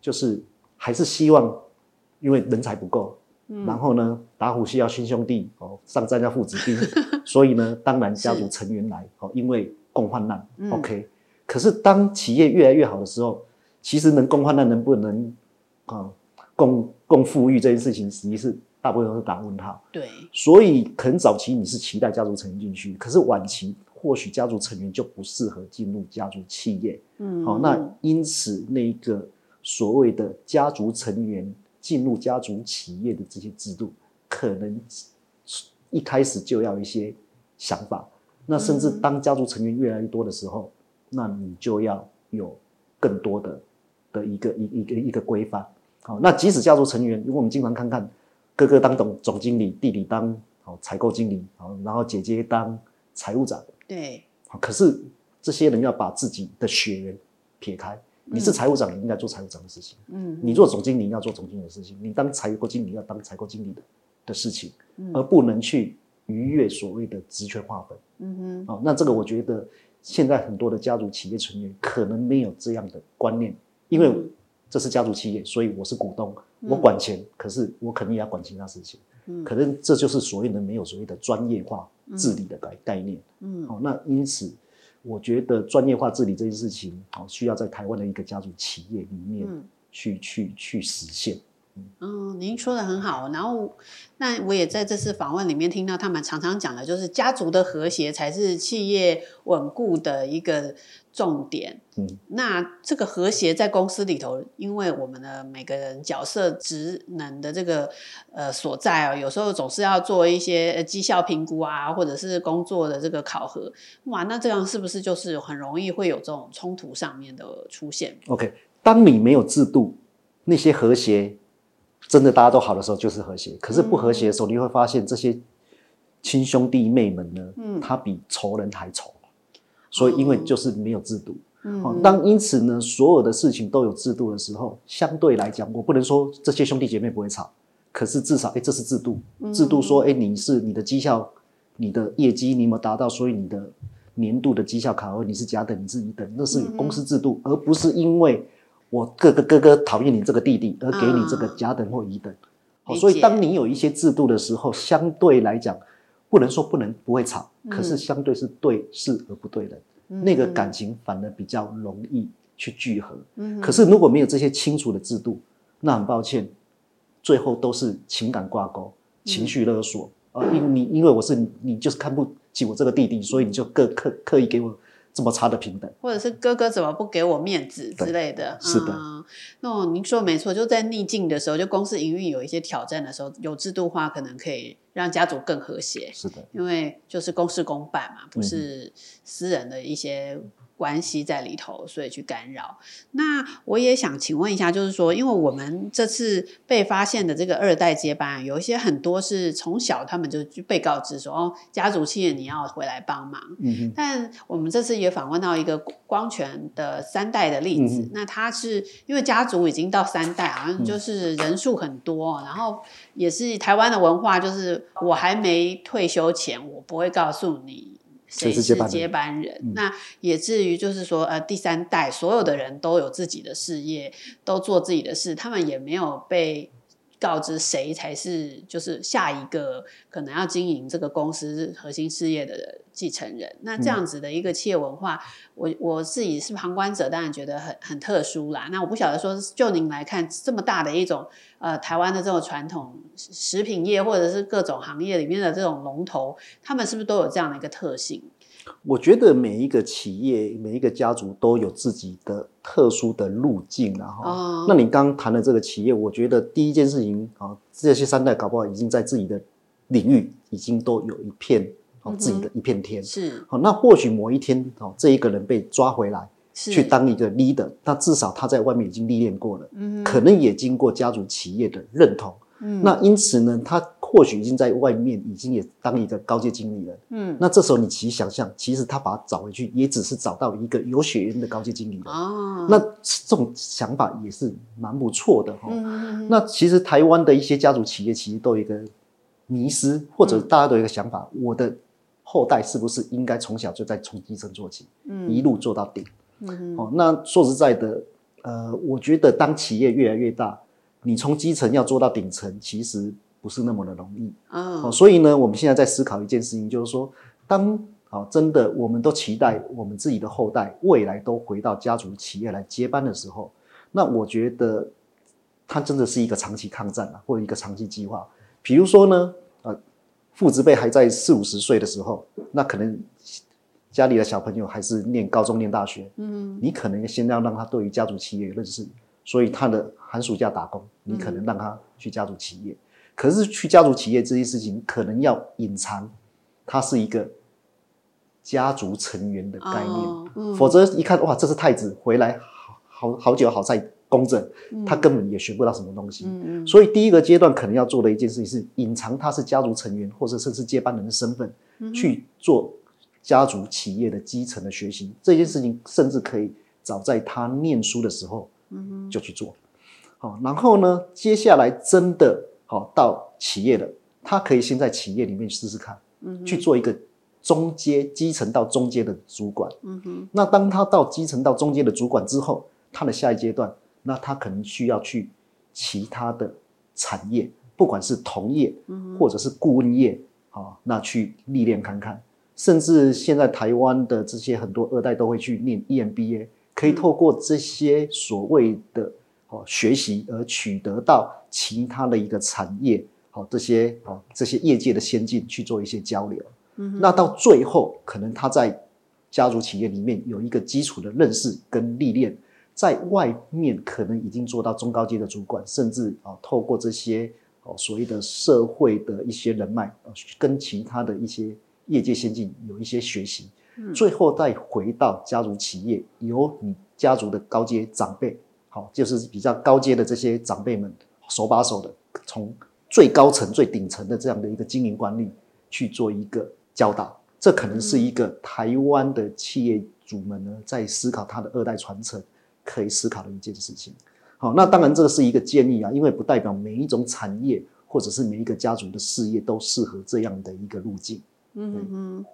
就是还是希望，因为人才不够，嗯、然后呢，打虎需要亲兄弟哦，上战要父子兵，所以呢，当然家族成员来哦，因为共患难。嗯、OK，可是当企业越来越好的时候，其实能共患难，能不能啊共共富裕这件事情，实际是大部分都是打问号。对，所以可能早期你是期待家族成员进去，可是晚期。或许家族成员就不适合进入家族企业，嗯，好，那因此那个所谓的家族成员进入家族企业的这些制度，可能一开始就要一些想法。那甚至当家族成员越来越多的时候，那你就要有更多的的一个一一个一个规范。好，那即使家族成员，如果我们经常看看哥哥当总总经理，弟弟当好采购经理，好，然后姐姐当财务长。对，好可是这些人要把自己的血缘撇开。你是财务长，你应该做财务长的事情。嗯，你做总经理要做总经理的事情，你当采购经理要当采购经理的的事情，而不能去逾越所谓的职权划分。嗯哼，哦，那这个我觉得现在很多的家族企业成员可能没有这样的观念，因为这是家族企业，所以我是股东，我管钱，可是我肯定也要管其他事情。嗯，可能这就是所谓的没有所谓的专业化治理的概概念。嗯，好，那因此，我觉得专业化治理这件事情，好，需要在台湾的一个家族企业里面去去去实现。嗯，您说的很好。然后，那我也在这次访问里面听到他们常常讲的，就是家族的和谐才是企业稳固的一个重点。嗯，那这个和谐在公司里头，因为我们的每个人角色职能的这个呃所在啊，有时候总是要做一些绩效评估啊，或者是工作的这个考核。哇，那这样是不是就是很容易会有这种冲突上面的出现？OK，当你没有制度，那些和谐。真的大家都好的时候就是和谐，可是不和谐的时候，你会发现这些亲兄弟妹们呢，嗯，他比仇人还仇，所以因为就是没有制度，嗯，当因此呢，所有的事情都有制度的时候，相对来讲，我不能说这些兄弟姐妹不会吵，可是至少，哎，这是制度，制度说，哎，你是你的绩效，你的业绩你有没有达到，所以你的年度的绩效考核你是甲等，你是乙等，那是公司制度，而不是因为。我哥哥哥哥讨厌你这个弟弟，而给你这个甲等或乙等。好，所以当你有一些制度的时候，相对来讲，不能说不能不会吵，可是相对是对事而不对人，那个感情反而比较容易去聚合。可是如果没有这些清楚的制度，那很抱歉，最后都是情感挂钩、情绪勒索。啊，因为你因为我是你，就是看不起我这个弟弟，所以你就刻刻刻意给我。这么差的平等，或者是哥哥怎么不给我面子之类的，是的。嗯、那您说没错，就在逆境的时候，就公司营运有一些挑战的时候，有制度化可能可以让家族更和谐。是的，因为就是公事公办嘛，不是私人的一些。关系在里头，所以去干扰。那我也想请问一下，就是说，因为我们这次被发现的这个二代接班，有一些很多是从小他们就被告知说，哦，家族企业你要回来帮忙。嗯哼。但我们这次也访问到一个光泉的三代的例子，嗯、那他是因为家族已经到三代，好像就是人数很多，嗯、然后也是台湾的文化，就是我还没退休前，我不会告诉你。谁是接班人？嗯、那也至于就是说，呃，第三代所有的人都有自己的事业，都做自己的事，他们也没有被告知谁才是就是下一个可能要经营这个公司核心事业的继承人。那这样子的一个企业文化，嗯、我我自己是旁观者，当然觉得很很特殊啦。那我不晓得说，就您来看，这么大的一种呃台湾的这种传统食品业或者是各种行业里面的这种龙头，他们是不是都有这样的一个特性？我觉得每一个企业、每一个家族都有自己的特殊的路径，然后，哦、那你刚刚谈的这个企业，我觉得第一件事情啊，这些三代搞不好已经在自己的领域已经都有一片哦自己的一片天，是。好，那或许某一天哦，这一个人被抓回来去当一个 leader，那至少他在外面已经历练过了，嗯，可能也经过家族企业的认同。嗯，那因此呢，他或许已经在外面已经也当一个高阶经理人。嗯，那这时候你其实想象，其实他把他找回去，也只是找到一个有血缘的高阶经理人。哦，那这种想法也是蛮不错的哈。嗯，那其实台湾的一些家族企业其实都有一个迷失，或者大家都有一个想法：嗯、我的后代是不是应该从小就在从基层做起，嗯，一路做到顶？嗯，哦，那说实在的，呃，我觉得当企业越来越大。你从基层要做到顶层，其实不是那么的容易。Oh. 所以呢，我们现在在思考一件事情，就是说，当啊真的我们都期待我们自己的后代未来都回到家族企业来接班的时候，那我觉得它真的是一个长期抗战啊，或者一个长期计划。比如说呢，呃，父执辈还在四五十岁的时候，那可能家里的小朋友还是念高中、念大学，嗯，你可能先要让他对于家族企业有认识。所以他的寒暑假打工，你可能让他去家族企业，嗯、可是去家族企业这些事情，可能要隐藏，他是一个家族成员的概念，哦嗯、否则一看哇，这是太子回来好，好好好久好在公正，他根本也学不到什么东西。嗯、所以第一个阶段可能要做的一件事情是隐藏他是家族成员或者甚至接班人的身份，嗯、去做家族企业的基层的学习。这件事情甚至可以早在他念书的时候。就去做，好，然后呢，接下来真的好到企业的，他可以先在企业里面试试看，嗯，去做一个中阶、基层到中阶的主管，嗯哼，那当他到基层到中阶的主管之后，他的下一阶段，那他可能需要去其他的产业，不管是同业，嗯，或者是顾问业，啊，那去历练看看，甚至现在台湾的这些很多二代都会去念 EMBA。可以透过这些所谓的哦学习而取得到其他的一个产业，好，这些哦这些业界的先进去做一些交流。嗯，那到最后可能他在家族企业里面有一个基础的认识跟历练，在外面可能已经做到中高阶的主管，甚至啊透过这些哦所谓的社会的一些人脉，跟其他的一些业界先进有一些学习。最后再回到家族企业，由你家族的高阶长辈，好，就是比较高阶的这些长辈们手把手的，从最高层、最顶层的这样的一个经营管理去做一个教导。这可能是一个台湾的企业主们呢，在思考他的二代传承可以思考的一件事情。好，那当然这个是一个建议啊，因为不代表每一种产业或者是每一个家族的事业都适合这样的一个路径。嗯嗯。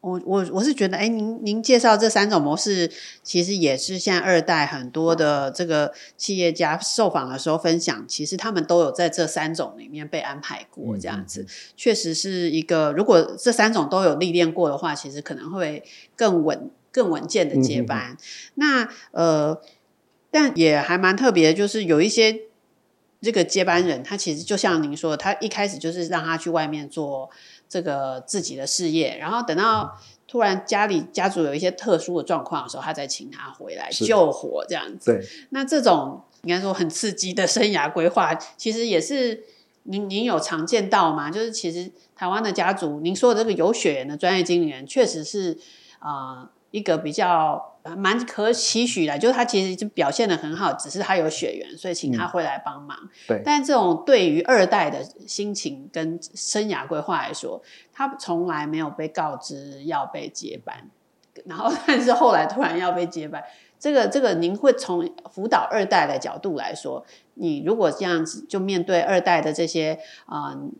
我我我是觉得，哎，您您介绍这三种模式，其实也是现在二代很多的这个企业家受访的时候分享，其实他们都有在这三种里面被安排过，这样子，确实是一个，如果这三种都有历练过的话，其实可能会更稳、更稳健的接班。那呃，但也还蛮特别的，就是有一些这个接班人，他其实就像您说的，他一开始就是让他去外面做。这个自己的事业，然后等到突然家里家族有一些特殊的状况的时候，他再请他回来救火这样子。对，那这种应该说很刺激的生涯规划，其实也是您您有常见到吗？就是其实台湾的家族，您说的这个有血缘的专业经理人，确实是啊。呃一个比较蛮可期许的，就是他其实就表现的很好，只是他有血缘，所以请他回来帮忙。嗯、对，但这种对于二代的心情跟生涯规划来说，他从来没有被告知要被接班，然后但是后来突然要被接班，这个这个您会从辅导二代的角度来说，你如果这样子就面对二代的这些啊。呃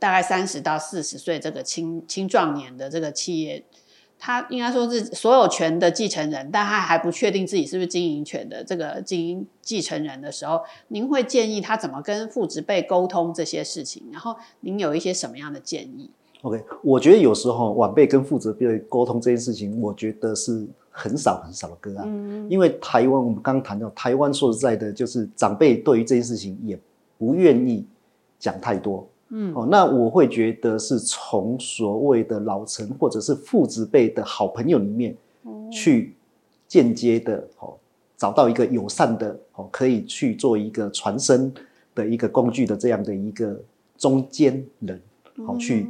大概三十到四十岁这个青青壮年的这个企业，他应该说是所有权的继承人，但他还不确定自己是不是经营权的这个经营继承人的时候，您会建议他怎么跟父执辈沟通这些事情？然后您有一些什么样的建议？OK，我觉得有时候晚辈跟父执辈沟通这件事情，我觉得是很少很少的个案，嗯、因为台湾我们刚刚谈到台湾，说实在的，就是长辈对于这件事情也不愿意讲太多。嗯，哦，那我会觉得是从所谓的老臣或者是父子辈的好朋友里面，去间接的哦找到一个友善的哦可以去做一个传声的一个工具的这样的一个中间人，好去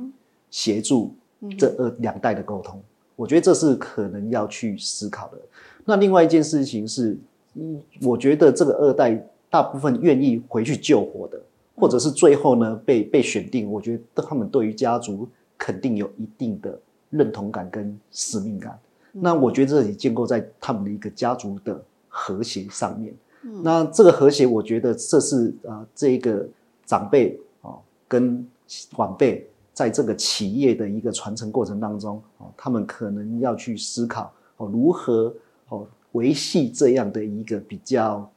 协助这二两代的沟通，我觉得这是可能要去思考的。那另外一件事情是，嗯，我觉得这个二代大部分愿意回去救火的。或者是最后呢被被选定，我觉得他们对于家族肯定有一定的认同感跟使命感。嗯、那我觉得这也建构在他们的一个家族的和谐上面。嗯、那这个和谐，我觉得这是啊、呃，这个长辈啊、哦、跟晚辈在这个企业的一个传承过程当中啊、哦，他们可能要去思考哦，如何哦维系这样的一个比较。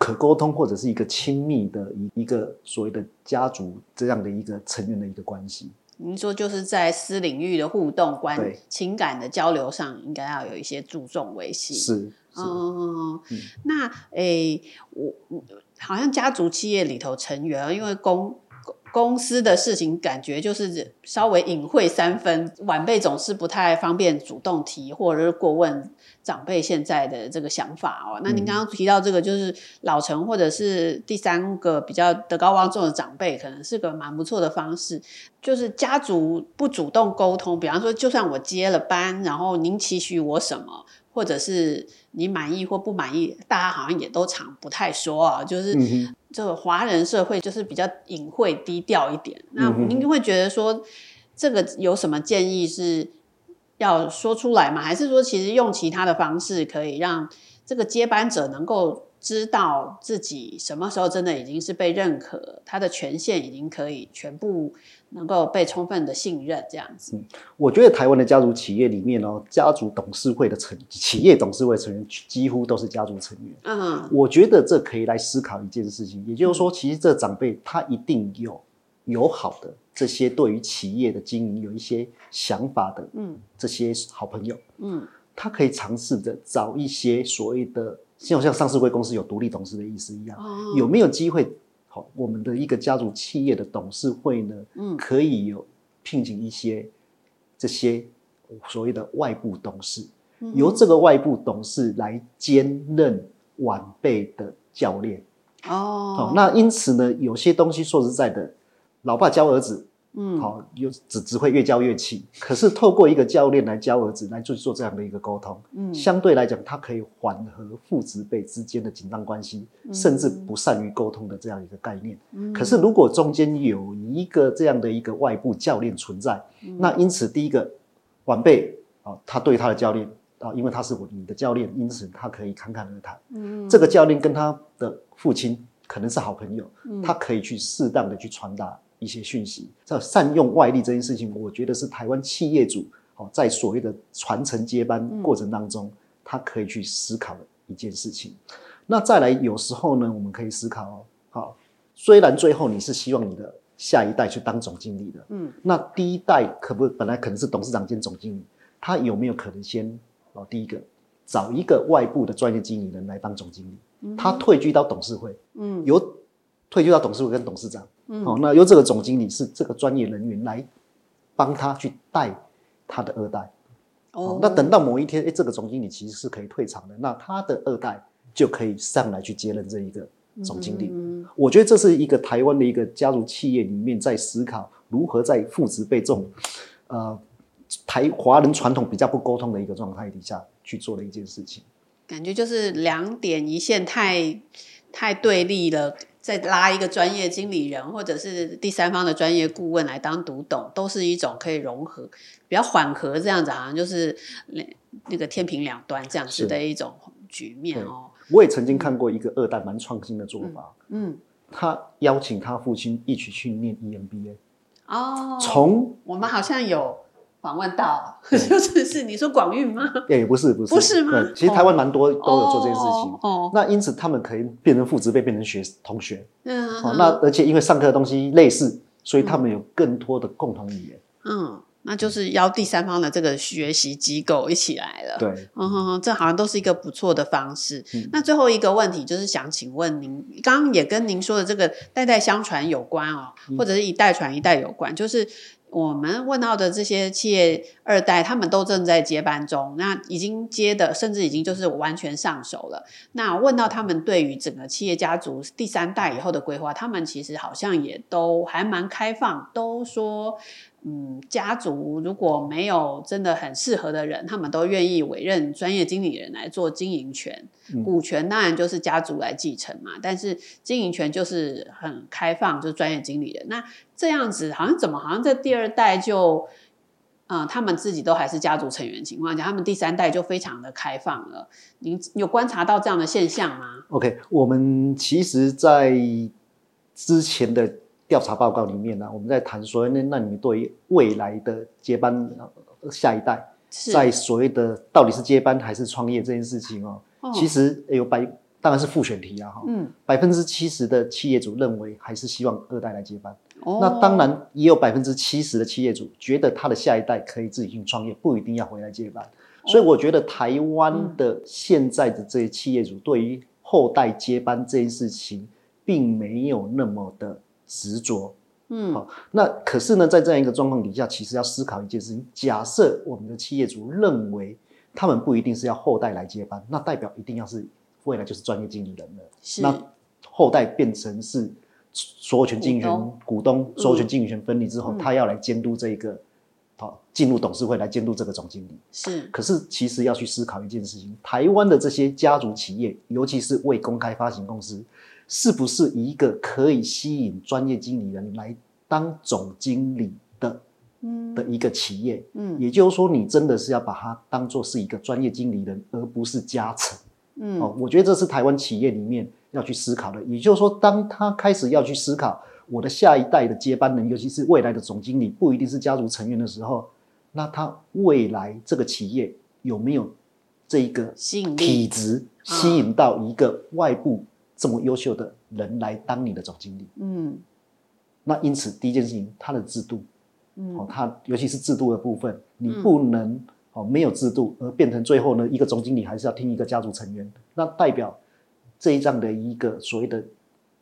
可沟通或者是一个亲密的一一个所谓的家族这样的一个成员的一个关系。您说就是在私领域的互动关情感的交流上，应该要有一些注重维系。是，是嗯，嗯那诶、欸，我好像家族企业里头成员，因为公。公司的事情感觉就是稍微隐晦三分，晚辈总是不太方便主动提或者是过问长辈现在的这个想法哦。那您刚刚提到这个，就是老陈或者是第三个比较德高望重的长辈，可能是个蛮不错的方式。就是家族不主动沟通，比方说，就算我接了班，然后您期许我什么？或者是你满意或不满意，大家好像也都常不太说啊。就是这个华人社会就是比较隐晦低调一点。那您会觉得说，这个有什么建议是要说出来吗？还是说其实用其他的方式可以让这个接班者能够知道自己什么时候真的已经是被认可，他的权限已经可以全部。能够被充分的信任，这样子。嗯，我觉得台湾的家族企业里面哦，家族董事会的成企业董事会成员几乎都是家族成员。嗯，我觉得这可以来思考一件事情，也就是说，其实这长辈他一定有友好的这些对于企业的经营有一些想法的，嗯，这些好朋友，嗯，他可以尝试着找一些所谓的，像像上市柜公司有独立董事的意思一样，哦，有没有机会？好，我们的一个家族企业的董事会呢，嗯，可以有聘请一些这些所谓的外部董事，嗯、由这个外部董事来兼任晚辈的教练。哦，好，那因此呢，有些东西说实在的，老爸教儿子。嗯，好，又只只会越教越气。可是透过一个教练来教儿子，来做做这样的一个沟通，嗯，相对来讲，他可以缓和父子辈之间的紧张关系，嗯、甚至不善于沟通的这样一个概念。嗯、可是如果中间有一个这样的一个外部教练存在，嗯、那因此第一个晚辈啊，他对他的教练啊，因为他是我你的教练，因此他可以侃侃而谈。嗯，这个教练跟他的父亲可能是好朋友，嗯、他可以去适当的去传达。一些讯息，这善用外力这件事情，我觉得是台湾企业主哦，在所谓的传承接班过程当中，他可以去思考的一件事情。那再来，有时候呢，我们可以思考哦，好，虽然最后你是希望你的下一代去当总经理的，嗯，那第一代可不本来可能是董事长兼总经理，他有没有可能先哦，第一个找一个外部的专业经理人来当总经理，他退居到董事会，嗯，由退休到董事会跟董事长。嗯、哦，那由这个总经理是这个专业人员来帮他去带他的二代。哦，哦，那等到某一天，哎，这个总经理其实是可以退场的，那他的二代就可以上来去接任这一个总经理。嗯，我觉得这是一个台湾的一个家族企业里面在思考如何在父执辈这种呃台华人传统比较不沟通的一个状态底下去做的一件事情。感觉就是两点一线太太对立了。再拉一个专业经理人，或者是第三方的专业顾问来当独董，都是一种可以融合、比较缓和这样子，好像就是那那个天平两端这样子的一种局面哦。我也曾经看过一个二代蛮创新的做法，嗯，嗯他邀请他父亲一起去念 EMBA，哦，从我们好像有访问到，就是是你说广运吗？也不是不是不是吗？其实台湾蛮多都有做这件事情。哦，那因此他们可以变成父职辈，变成学同学。嗯，哦，那而且因为上课的东西类似，所以他们有更多的共同语言。嗯。那就是邀第三方的这个学习机构一起来了。对，嗯哼哼，这好像都是一个不错的方式。嗯、那最后一个问题就是想请问您，刚刚也跟您说的这个代代相传有关哦，或者是一代传一代有关，就是。我们问到的这些企业二代，他们都正在接班中，那已经接的，甚至已经就是完全上手了。那问到他们对于整个企业家族第三代以后的规划，他们其实好像也都还蛮开放，都说。嗯，家族如果没有真的很适合的人，他们都愿意委任专业经理人来做经营权。嗯、股权当然就是家族来继承嘛，但是经营权就是很开放，就是专业经理人。那这样子好像怎么好像在第二代就，嗯，他们自己都还是家族成员情况下，他们第三代就非常的开放了。您有观察到这样的现象吗？OK，我们其实，在之前的。调查报告里面呢、啊，我们在谈说，那那你对于未来的接班下一代，在所谓的到底是接班还是创业这件事情哦，哦。其实有百当然是复选题啊哈，嗯，百分之七十的企业主认为还是希望二代来接班，哦，那当然也有百分之七十的企业主觉得他的下一代可以自己去创业，不一定要回来接班，哦、所以我觉得台湾的现在的这些企业主对于后代接班这件事情，并没有那么的。执着，嗯，好，那可是呢，在这样一个状况底下，其实要思考一件事情：假设我们的企业主认为他们不一定是要后代来接班，那代表一定要是未来就是专业经理人了。是，那后代变成是所有权经营权股东，所有权经营权分离之后，嗯、他要来监督这个，好，进入董事会来监督这个总经理。是，可是其实要去思考一件事情：台湾的这些家族企业，尤其是未公开发行公司。是不是一个可以吸引专业经理人来当总经理的，嗯，的一个企业？嗯，也就是说，你真的是要把它当做是一个专业经理人，而不是家臣。嗯，哦，我觉得这是台湾企业里面要去思考的。也就是说，当他开始要去思考我的下一代的接班人，尤其是未来的总经理，不一定是家族成员的时候，那他未来这个企业有没有这一个体质吸引到一个外部？这么优秀的人来当你的总经理，嗯，那因此第一件事情，他的制度，嗯，哦，他尤其是制度的部分，你不能、嗯、哦没有制度而变成最后呢一个总经理还是要听一个家族成员，那代表这一样的一个所谓的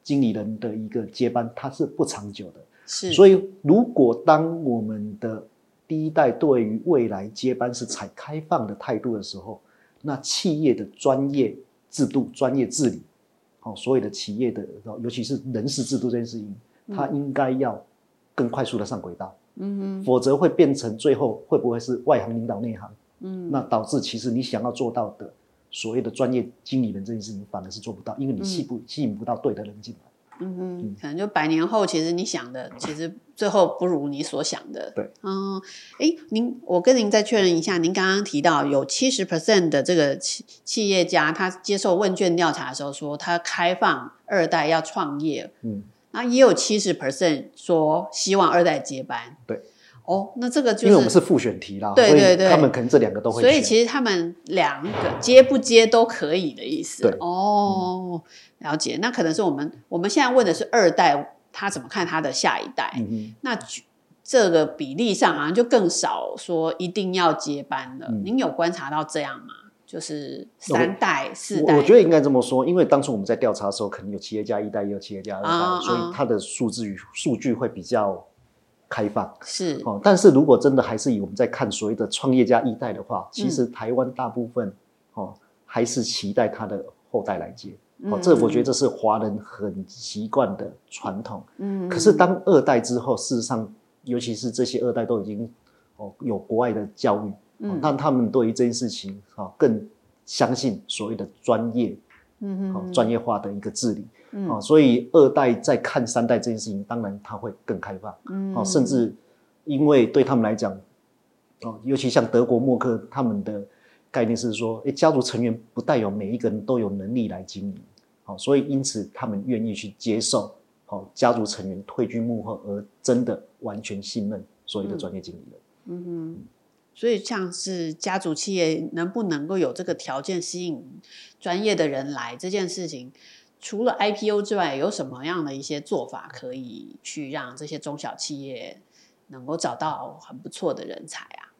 经理人的一个接班，它是不长久的。是，所以如果当我们的第一代对于未来接班是采开放的态度的时候，那企业的专业制度、专业治理。所有的企业的，尤其是人事制度这件事情，它应该要更快速的上轨道，嗯哼，否则会变成最后会不会是外行领导内行，嗯，那导致其实你想要做到的所谓的专业经理人这件事情，反而是做不到，因为你吸不吸引不到对的人进来。嗯哼，可能就百年后，其实你想的，其实最后不如你所想的。对，嗯，哎，您，我跟您再确认一下，您刚刚提到有七十 percent 的这个企企业家，他接受问卷调查的时候说，他开放二代要创业，嗯，那也有七十 percent 说希望二代接班。对。哦，那这个就是因为我们是复选题啦，对对对，他们可能这两个都会。所以其实他们两个接不接都可以的意思。对，哦，了解。那可能是我们我们现在问的是二代，他怎么看他的下一代？那这个比例上好像就更少说一定要接班了。嗯。您有观察到这样吗？就是三代、四代？我觉得应该这么说，因为当初我们在调查的时候，可能有企业家一代，也有企业家二代，啊，所以它的数字与数据会比较。开放。是。哦，但是如果真的还是以我们在看所谓的创业家一代的话，其实台湾大部分哦还是期待他的后代来接。哦，这我觉得这是华人很习惯的传统。嗯，可是当二代之后，事实上，尤其是这些二代都已经哦有国外的教育，嗯，那他们对于这件事情啊更相信所谓的专业，嗯嗯，专业化的一个治理。嗯、哦，所以二代在看三代这件事情，当然他会更开放。嗯，哦，甚至因为对他们来讲，哦，尤其像德国默克他们的概念是说，诶，家族成员不带有每一个人都有能力来经营。哦，所以因此他们愿意去接受好家族成员退居幕后，而真的完全信任所有的专业经理人。嗯哼，所以像是家族企业能不能够有这个条件吸引专业的人来这件事情，除了 IPO 之外，有什么样的一些做法可以去让这些中小企业能够找到很不错的人才啊？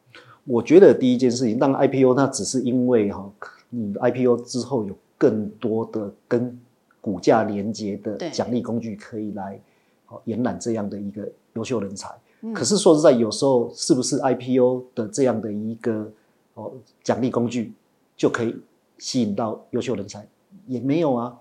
我觉得第一件事情，当 IPO 那只是因为哈，你 IPO 之后有更多的跟股价连接的奖励工具可以来延揽这样的一个优秀人才。嗯、可是说实在，有时候是不是 IPO 的这样的一个哦奖励工具就可以吸引到优秀人才？也没有啊。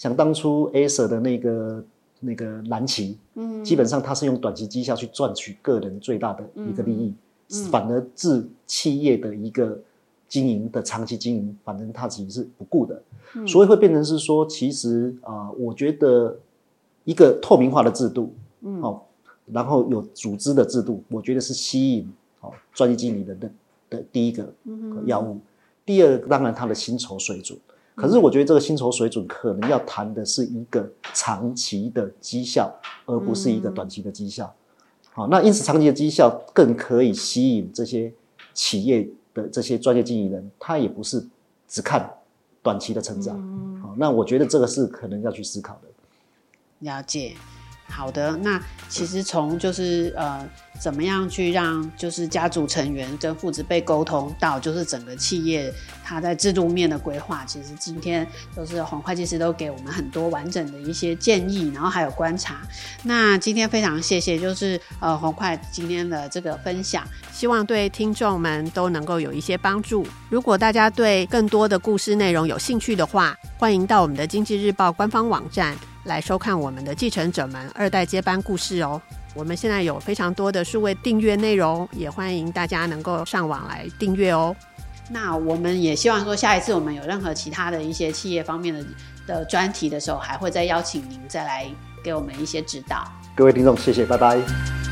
想当初 Acer 的那个那个蓝旗，嗯，基本上它是用短期绩效去赚取个人最大的一个利益，嗯。嗯、反而置企业的一个经营的长期经营，反正它其实是不顾的，嗯、所以会变成是说，其实啊、呃，我觉得一个透明化的制度，嗯，哦，然后有组织的制度，我觉得是吸引哦专业经理人的的第一个要务，嗯、第二当然他的薪酬水准。可是我觉得这个薪酬水准可能要谈的是一个长期的绩效，而不是一个短期的绩效。好，那因此长期的绩效更可以吸引这些企业的这些专业经理人，他也不是只看短期的成长。好，那我觉得这个是可能要去思考的。了解。好的，那其实从就是呃，怎么样去让就是家族成员跟父子辈沟通到就是整个企业它在制度面的规划，其实今天都是黄会计师都给我们很多完整的一些建议，然后还有观察。那今天非常谢谢，就是呃黄会今天的这个分享，希望对听众们都能够有一些帮助。如果大家对更多的故事内容有兴趣的话，欢迎到我们的经济日报官方网站。来收看我们的继承者们二代接班故事哦！我们现在有非常多的数位订阅内容，也欢迎大家能够上网来订阅哦。那我们也希望说，下一次我们有任何其他的一些企业方面的的专题的时候，还会再邀请您再来给我们一些指导。各位听众，谢谢，拜拜。